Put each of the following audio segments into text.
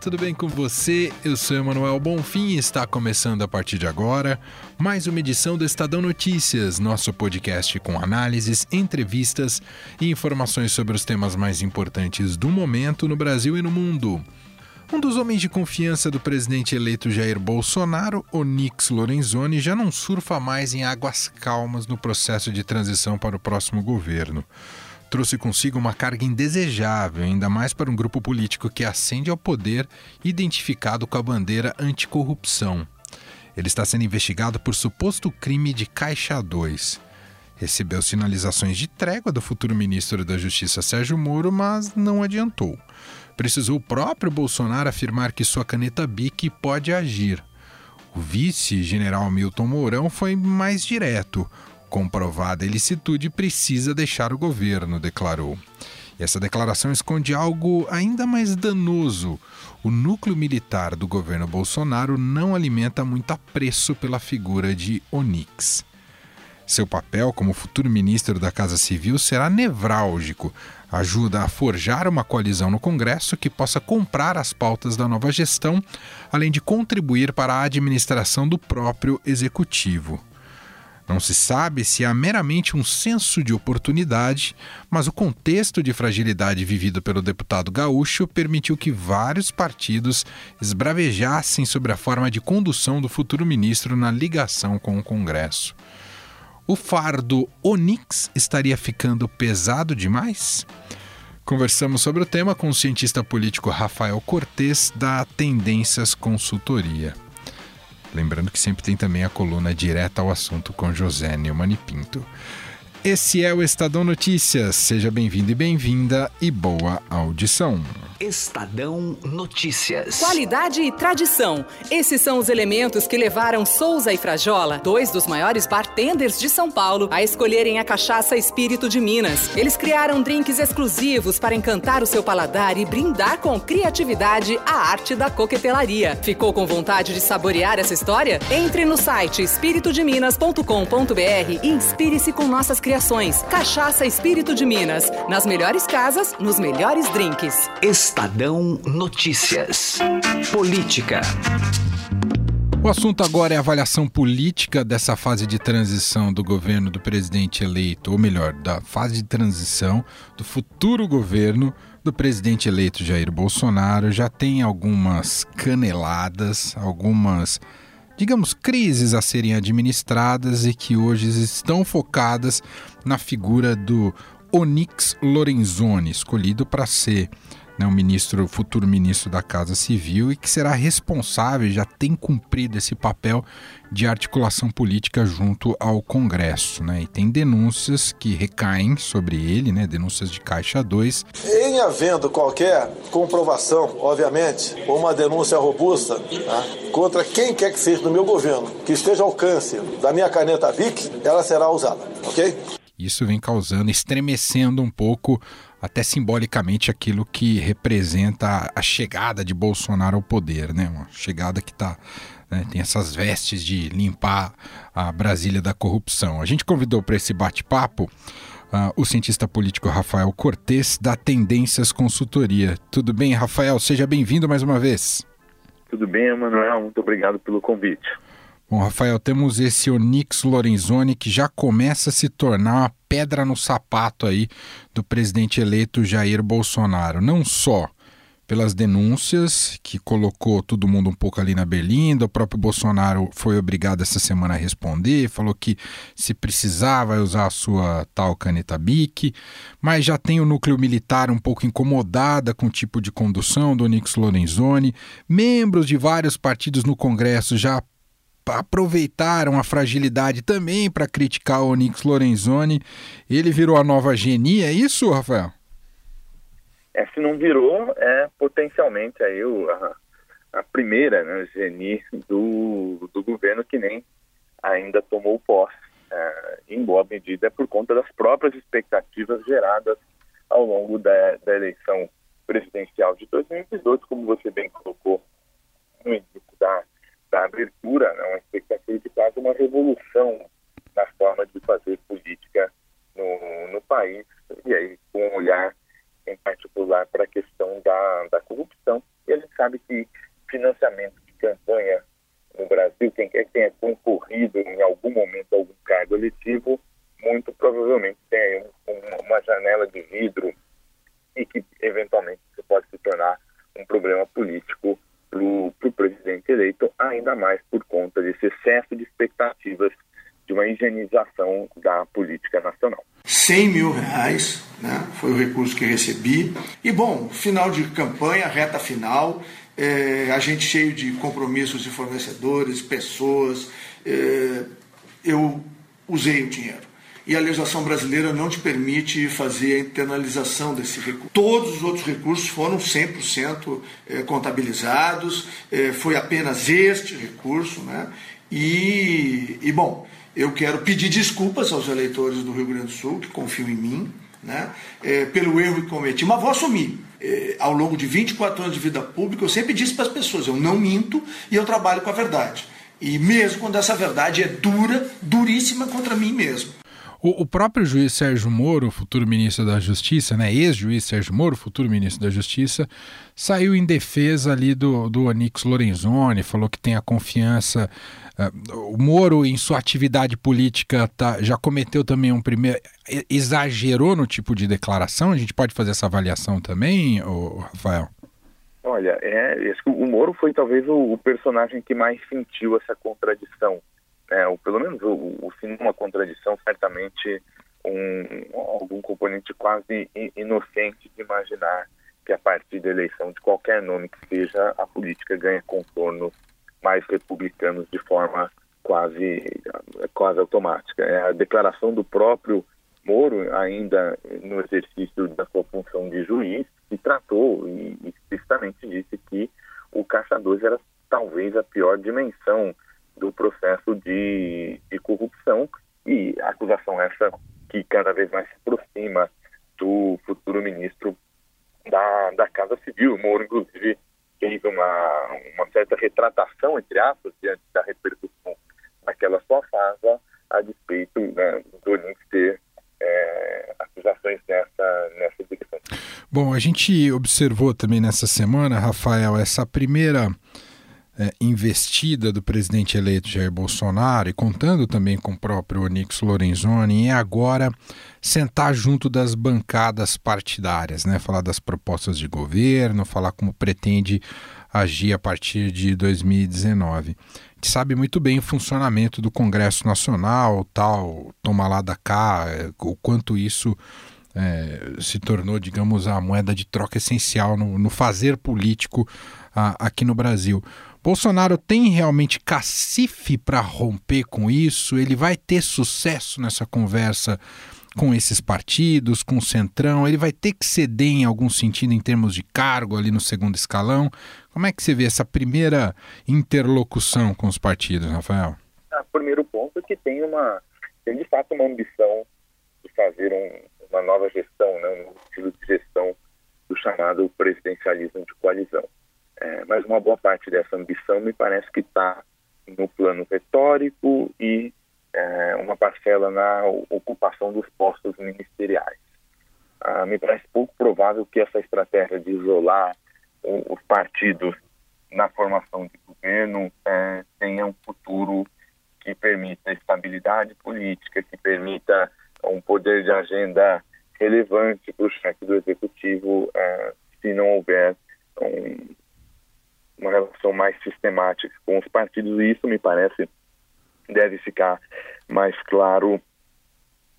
Tudo bem com você? Eu sou Emanuel Bonfim e está começando a partir de agora mais uma edição do Estadão Notícias, nosso podcast com análises, entrevistas e informações sobre os temas mais importantes do momento no Brasil e no mundo. Um dos homens de confiança do presidente eleito Jair Bolsonaro, Onix Lorenzoni, já não surfa mais em águas calmas no processo de transição para o próximo governo trouxe consigo uma carga indesejável, ainda mais para um grupo político que ascende ao poder identificado com a bandeira anticorrupção. Ele está sendo investigado por suposto crime de Caixa 2. Recebeu sinalizações de trégua do futuro ministro da Justiça Sérgio Moro, mas não adiantou. Precisou o próprio Bolsonaro afirmar que sua caneta BIC pode agir. O vice-general Milton Mourão foi mais direto comprovada ilicitude precisa deixar o governo, declarou. E essa declaração esconde algo ainda mais danoso. O núcleo militar do governo Bolsonaro não alimenta muito apreço pela figura de Onix. Seu papel como futuro ministro da Casa Civil será nevrálgico. Ajuda a forjar uma coalizão no Congresso que possa comprar as pautas da nova gestão, além de contribuir para a administração do próprio executivo. Não se sabe se há meramente um senso de oportunidade, mas o contexto de fragilidade vivido pelo deputado gaúcho permitiu que vários partidos esbravejassem sobre a forma de condução do futuro ministro na ligação com o Congresso. O fardo Onix estaria ficando pesado demais? Conversamos sobre o tema com o cientista político Rafael Cortes, da Tendências Consultoria. Lembrando que sempre tem também a coluna direta ao assunto com José Neumann e Pinto. Esse é o Estadão Notícias. Seja bem-vindo e bem-vinda e boa audição. Estadão Notícias. Qualidade e tradição. Esses são os elementos que levaram Souza e Frajola, dois dos maiores bartenders de São Paulo, a escolherem a cachaça Espírito de Minas. Eles criaram drinks exclusivos para encantar o seu paladar e brindar com criatividade a arte da coquetelaria. Ficou com vontade de saborear essa história? Entre no site espiritodeminas.com.br e inspire-se com nossas criações. Cachaça Espírito de Minas. Nas melhores casas, nos melhores drinks. Estadão Notícias. Política. O assunto agora é a avaliação política dessa fase de transição do governo do presidente eleito, ou melhor, da fase de transição do futuro governo do presidente eleito Jair Bolsonaro. Já tem algumas caneladas, algumas, digamos, crises a serem administradas e que hoje estão focadas na figura do Onyx Lorenzoni, escolhido para ser né, um ministro, futuro ministro da Casa Civil e que será responsável, já tem cumprido esse papel de articulação política junto ao Congresso, né? E tem denúncias que recaem sobre ele, né? Denúncias de Caixa 2. Em havendo qualquer comprovação, obviamente, ou uma denúncia robusta tá, contra quem quer que seja do meu governo, que esteja ao alcance da minha caneta BIC, ela será usada, ok? Isso vem causando, estremecendo um pouco até simbolicamente aquilo que representa a chegada de Bolsonaro ao poder, né? Uma chegada que tá, né, tem essas vestes de limpar a Brasília da corrupção. A gente convidou para esse bate-papo uh, o cientista político Rafael Cortes, da Tendências Consultoria. Tudo bem, Rafael? Seja bem-vindo mais uma vez. Tudo bem, Emanuel. Muito obrigado pelo convite. Bom, Rafael, temos esse Onix Lorenzoni que já começa a se tornar uma pedra no sapato aí do presidente eleito Jair Bolsonaro. Não só pelas denúncias que colocou todo mundo um pouco ali na berlinda, o próprio Bolsonaro foi obrigado essa semana a responder, falou que se precisar vai usar a sua tal caneta BIC, mas já tem o núcleo militar um pouco incomodada com o tipo de condução do Onix Lorenzoni, membros de vários partidos no Congresso já aproveitaram a fragilidade também para criticar o Onyx Lorenzoni. Ele virou a nova genia, é isso, Rafael? É, se não virou, é potencialmente aí o, a, a primeira né, genie do, do governo que nem ainda tomou posse, é, em boa medida por conta das próprias expectativas geradas ao longo da, da eleição presidencial de 2018, como você bem colocou no início da, da abertura, né, uma expectativa de quase uma revolução na forma de fazer política no, no país, e aí com um olhar em particular para a questão da, da corrupção. E a gente sabe que financiamento de campanha no Brasil, quem quer que tenha concorrido em algum momento a algum cargo eletivo, muito provavelmente tem um, uma janela de vidro e que eventualmente pode se tornar um problema político para o presidente eleito, ainda mais por conta desse excesso de expectativas de uma higienização da política nacional. 100 mil reais né, foi o recurso que recebi. E bom, final de campanha, reta final, é, a gente cheio de compromissos de fornecedores, pessoas. É, eu usei o dinheiro e a legislação brasileira não te permite fazer a internalização desse recurso. Todos os outros recursos foram 100% eh, contabilizados, eh, foi apenas este recurso, né? E, e, bom, eu quero pedir desculpas aos eleitores do Rio Grande do Sul que confiam em mim, né? É, pelo erro que cometi, mas vou assumir. É, ao longo de 24 anos de vida pública, eu sempre disse para as pessoas: eu não minto e eu trabalho com a verdade. E mesmo quando essa verdade é dura, duríssima contra mim mesmo. O, o, próprio juiz Sérgio Moro, futuro ministro da Justiça, né, ex-juiz Sérgio Moro, futuro ministro da Justiça, saiu em defesa ali do, do Onix Lorenzoni, falou que tem a confiança. Uh, o Moro, em sua atividade política, tá, já cometeu também um primeiro. exagerou no tipo de declaração? A gente pode fazer essa avaliação também, ô, Rafael? Olha, é, o Moro foi talvez o, o personagem que mais sentiu essa contradição né, ou pelo menos o, o uma contradição, certamente um, algum componente quase inocente de imaginar que a partir da eleição de qualquer nome que seja, a política ganha contornos mais republicanos de forma quase, quase automática. É a declaração do próprio Moro, ainda no exercício da sua função de juiz, se tratou e explicitamente disse que o Caixa 2 era talvez a pior dimensão do processo de, de corrupção e acusação essa que cada vez mais se aproxima do futuro ministro da, da Casa Civil. O Moro, inclusive, fez uma, uma certa retratação, entre aspas, diante da repercussão naquela sua fase, a despeito né, do Link ter é, acusações nessa, nessa direção. Bom, a gente observou também nessa semana, Rafael, essa primeira é, investida do presidente eleito Jair Bolsonaro e contando também com o próprio Onix Lorenzoni é agora sentar junto das bancadas partidárias, né? Falar das propostas de governo, falar como pretende agir a partir de 2019. A gente sabe muito bem o funcionamento do Congresso Nacional, tal, toma lá da cá, é, o quanto isso é, se tornou, digamos, a moeda de troca essencial no, no fazer político a, aqui no Brasil. Bolsonaro tem realmente cacife para romper com isso? Ele vai ter sucesso nessa conversa com esses partidos, com o Centrão? Ele vai ter que ceder em algum sentido em termos de cargo ali no segundo escalão? Como é que você vê essa primeira interlocução com os partidos, Rafael? Ah, primeiro ponto é que tem uma tem de fato uma ambição de fazer um, uma nova gestão, né, um estilo de gestão do chamado presidencialismo de coalizão. É, mas uma boa parte dessa ambição me parece que está no plano retórico e é, uma parcela na ocupação dos postos ministeriais. Ah, me parece pouco provável que essa estratégia de isolar os partidos na formação de governo é, tenha um futuro que permita estabilidade política, que permita um poder de agenda relevante para o chefe do executivo, é, se não houver um, uma relação mais sistemática com os partidos, e isso me parece deve ficar mais claro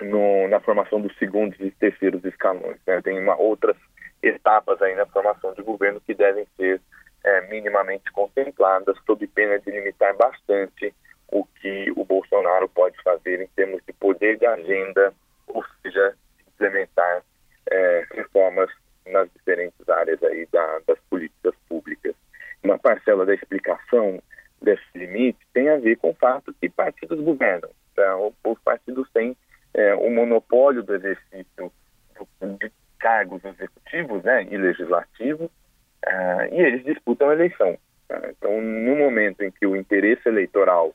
no, na formação dos segundos e terceiros escalões. Né? Tem uma, outras etapas aí na formação de governo que devem ser é, minimamente contempladas, sob pena de limitar bastante o que o Bolsonaro pode fazer em termos de poder de agenda, ou seja, implementar explicação desse limite tem a ver com o fato que partidos governam. Então, os partidos têm é, o monopólio do exercício de cargos executivos né, e legislativos, uh, e eles disputam a eleição. Uh, então, no momento em que o interesse eleitoral,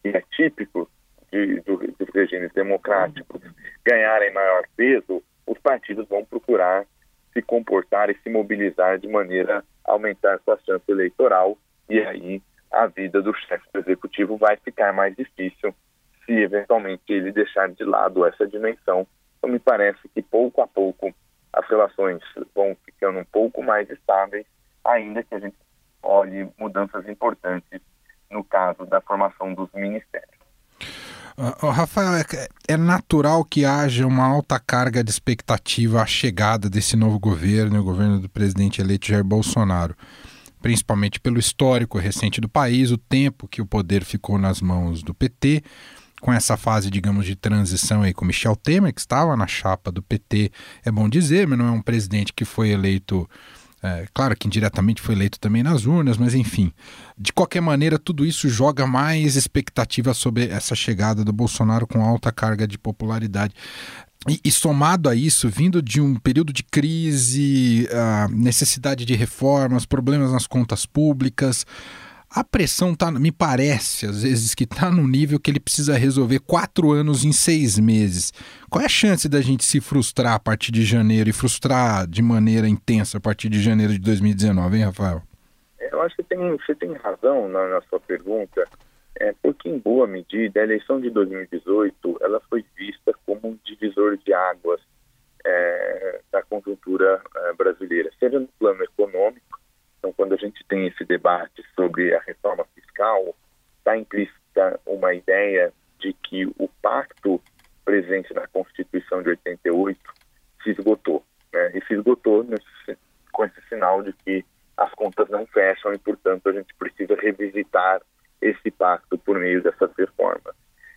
que é típico de, do, dos regimes democráticos, ganharem maior peso, os partidos vão procurar se comportar e se mobilizar de maneira a aumentar sua chance eleitoral, e aí a vida do chefe do executivo vai ficar mais difícil se eventualmente ele deixar de lado essa dimensão. Então, me parece que pouco a pouco as relações vão ficando um pouco mais estáveis, ainda que a gente olhe mudanças importantes no caso da formação dos ministérios. Uh, Rafael, é, é, natural que haja uma alta carga de expectativa à chegada desse novo governo, o governo do presidente eleito Jair Bolsonaro, principalmente pelo histórico recente do país, o tempo que o poder ficou nas mãos do PT com essa fase, digamos, de transição aí com Michel Temer, que estava na chapa do PT, é bom dizer, mas não é um presidente que foi eleito. É, claro que indiretamente foi eleito também nas urnas, mas enfim. De qualquer maneira, tudo isso joga mais expectativa sobre essa chegada do Bolsonaro com alta carga de popularidade. E, e, somado a isso, vindo de um período de crise, a necessidade de reformas, problemas nas contas públicas, a pressão tá, me parece, às vezes, que está no nível que ele precisa resolver quatro anos em seis meses. Qual é a chance da gente se frustrar a partir de janeiro e frustrar de maneira intensa a partir de janeiro de 2019, hein, Rafael? Eu acho que tem, você tem razão na, na sua pergunta, é, porque em boa medida a eleição de 2018 ela foi vista como um divisor de águas é, da conjuntura é, brasileira, seja no plano econômico, então, quando a gente tem esse debate sobre a reforma fiscal, está implícita uma ideia de que o pacto presente na Constituição de 88 se esgotou. Né? E se esgotou nesse, com esse sinal de que as contas não fecham e, portanto, a gente precisa revisitar meio dessas reformas.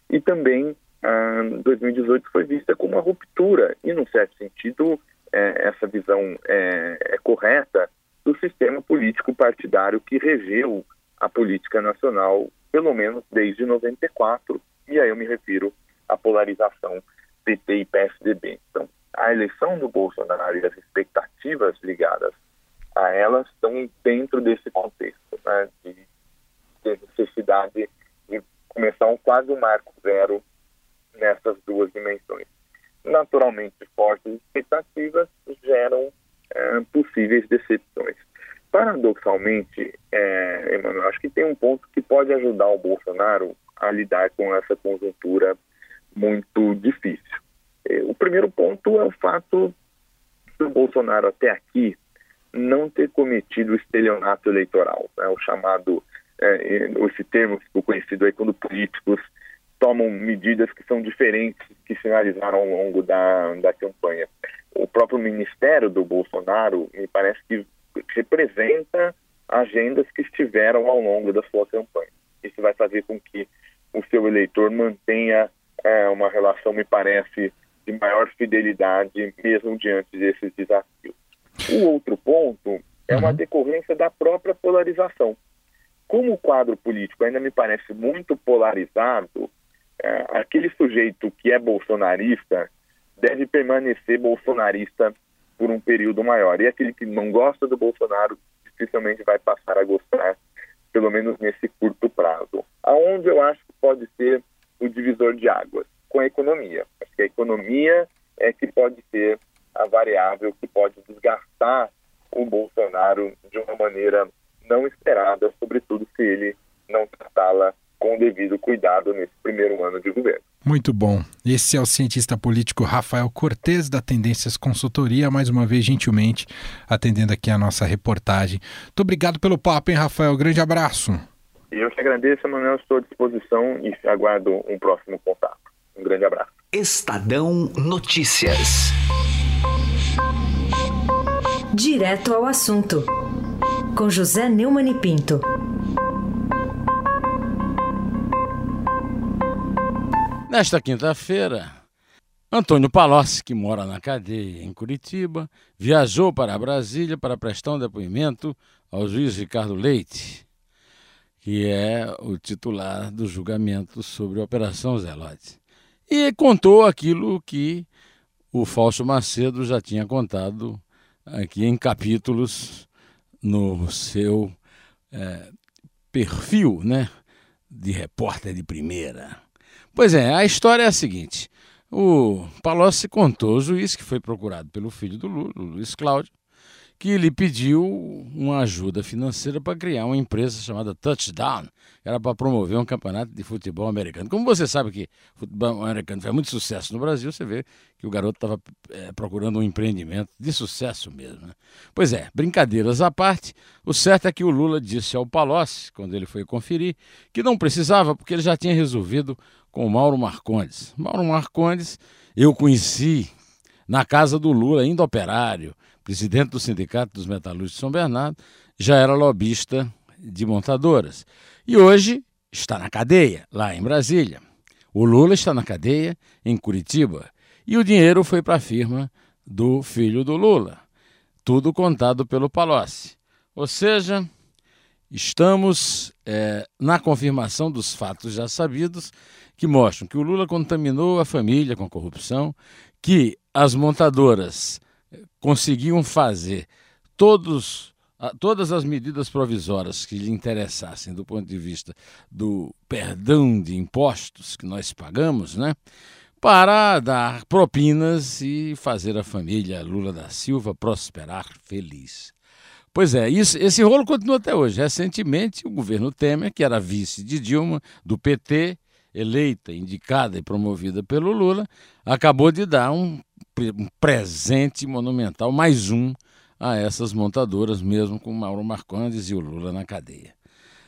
E também, ah, 2018 foi vista como uma ruptura, e, num certo sentido, é, essa visão é, é correta, do sistema político partidário que regeu a política nacional, pelo menos desde 94, e aí eu me refiro à polarização PT e PSDB. Então, a eleição do Bolsonaro e as expectativas ligadas a elas estão dentro desse contexto, né, de necessidade um quase um marco zero nessas duas dimensões. Naturalmente, fortes expectativas geram é, possíveis decepções. Paradoxalmente, é, Emmanuel, acho que tem um ponto que pode ajudar o Bolsonaro a lidar com essa conjuntura muito difícil. É, o primeiro ponto é o fato do Bolsonaro até aqui não ter cometido estelionato eleitoral, né, o chamado, é, esse termo ficou conhecido aí quando políticos tomam medidas que são diferentes que sinalizaram ao longo da, da campanha o próprio ministério do Bolsonaro me parece que representa agendas que estiveram ao longo da sua campanha. Isso vai fazer com que o seu eleitor mantenha é, uma relação, me parece, de maior fidelidade, mesmo diante desses desafios. O outro ponto é uma uhum. decorrência da própria polarização. Como o quadro político ainda me parece muito polarizado, é, aquele sujeito que é bolsonarista deve permanecer bolsonarista por um período maior. E aquele que não gosta do Bolsonaro dificilmente vai passar a gostar, pelo menos nesse curto prazo. Aonde eu acho que pode ser o divisor de águas? Com a economia. Acho que a economia é que pode ser a variável que pode desgastar o Bolsonaro de uma maneira não esperada, sobretudo se ele não tratá-la com o devido cuidado nesse primeiro ano de governo. Muito bom. Esse é o cientista político Rafael Cortes da Tendências Consultoria, mais uma vez gentilmente atendendo aqui a nossa reportagem. Muito obrigado pelo papo, hein, Rafael? Grande abraço. Eu que agradeço, Manuel. Estou à disposição e aguardo um próximo contato. Um grande abraço. Estadão Notícias. Direto ao assunto. Com José Neumann e Pinto. Nesta quinta-feira, Antônio Palocci, que mora na cadeia em Curitiba, viajou para Brasília para prestar um depoimento ao juiz Ricardo Leite, que é o titular do julgamento sobre a Operação Zelote. E contou aquilo que o Fausto Macedo já tinha contado aqui em capítulos no seu é, perfil, né, de repórter de primeira. Pois é, a história é a seguinte: o Palocci contou ao juiz que foi procurado pelo filho do Lula, Luiz Cláudio, que lhe pediu uma ajuda financeira para criar uma empresa chamada Touchdown, era para promover um campeonato de futebol americano. Como você sabe que futebol americano faz muito sucesso no Brasil, você vê que o garoto estava é, procurando um empreendimento de sucesso mesmo. Né? Pois é, brincadeiras à parte, o certo é que o Lula disse ao Palocci, quando ele foi conferir, que não precisava, porque ele já tinha resolvido com o Mauro Marcondes. Mauro Marcondes eu conheci na casa do Lula, ainda operário, presidente do Sindicato dos Metalúrgicos de São Bernardo, já era lobista de montadoras. E hoje está na cadeia, lá em Brasília. O Lula está na cadeia, em Curitiba. E o dinheiro foi para a firma do filho do Lula. Tudo contado pelo Palocci. Ou seja, estamos é, na confirmação dos fatos já sabidos que mostram que o Lula contaminou a família com corrupção, que as montadoras conseguiam fazer todos, todas as medidas provisórias que lhe interessassem do ponto de vista do perdão de impostos que nós pagamos, né? para dar propinas e fazer a família Lula da Silva prosperar feliz. Pois é, isso, esse rolo continua até hoje. Recentemente, o governo Temer, que era vice de Dilma, do PT, eleita, indicada e promovida pelo Lula, acabou de dar um um presente monumental, mais um, a essas montadoras, mesmo com Mauro Marcondes e o Lula na cadeia.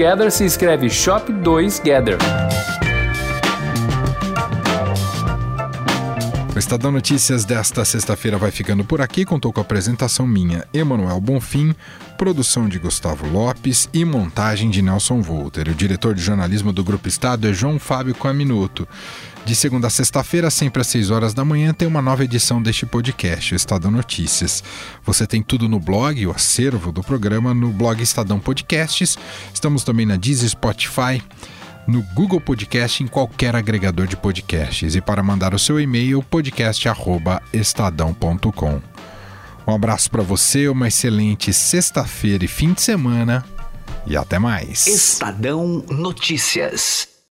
Together se escreve Shop 2 Gather. Estadão Notícias desta sexta-feira vai ficando por aqui. Contou com a apresentação minha, Emanuel Bonfim, produção de Gustavo Lopes e montagem de Nelson Volter. O diretor de jornalismo do Grupo Estado é João Fábio Coaminuto. De segunda a sexta-feira, sempre às 6 horas da manhã, tem uma nova edição deste podcast, o Estadão Notícias. Você tem tudo no blog, o acervo do programa, no blog Estadão Podcasts. Estamos também na Deezer, Spotify, no Google Podcast, em qualquer agregador de podcasts. E para mandar o seu e-mail, podcast.estadão.com. Um abraço para você, uma excelente sexta-feira e fim de semana. E até mais. Estadão Notícias.